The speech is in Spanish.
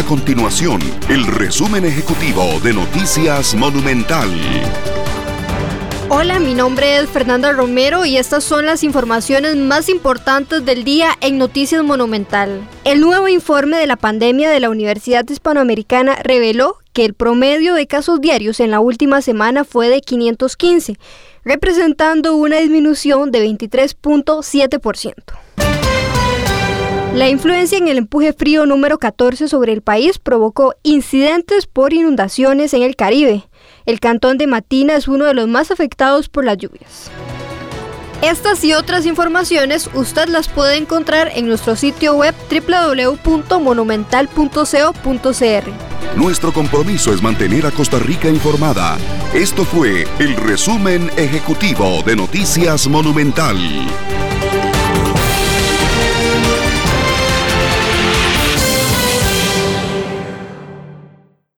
A continuación, el resumen ejecutivo de Noticias Monumental. Hola, mi nombre es Fernanda Romero y estas son las informaciones más importantes del día en Noticias Monumental. El nuevo informe de la pandemia de la Universidad Hispanoamericana reveló que el promedio de casos diarios en la última semana fue de 515, representando una disminución de 23.7%. La influencia en el empuje frío número 14 sobre el país provocó incidentes por inundaciones en el Caribe. El cantón de Matina es uno de los más afectados por las lluvias. Estas y otras informaciones usted las puede encontrar en nuestro sitio web www.monumental.co.cr. Nuestro compromiso es mantener a Costa Rica informada. Esto fue el resumen ejecutivo de Noticias Monumental.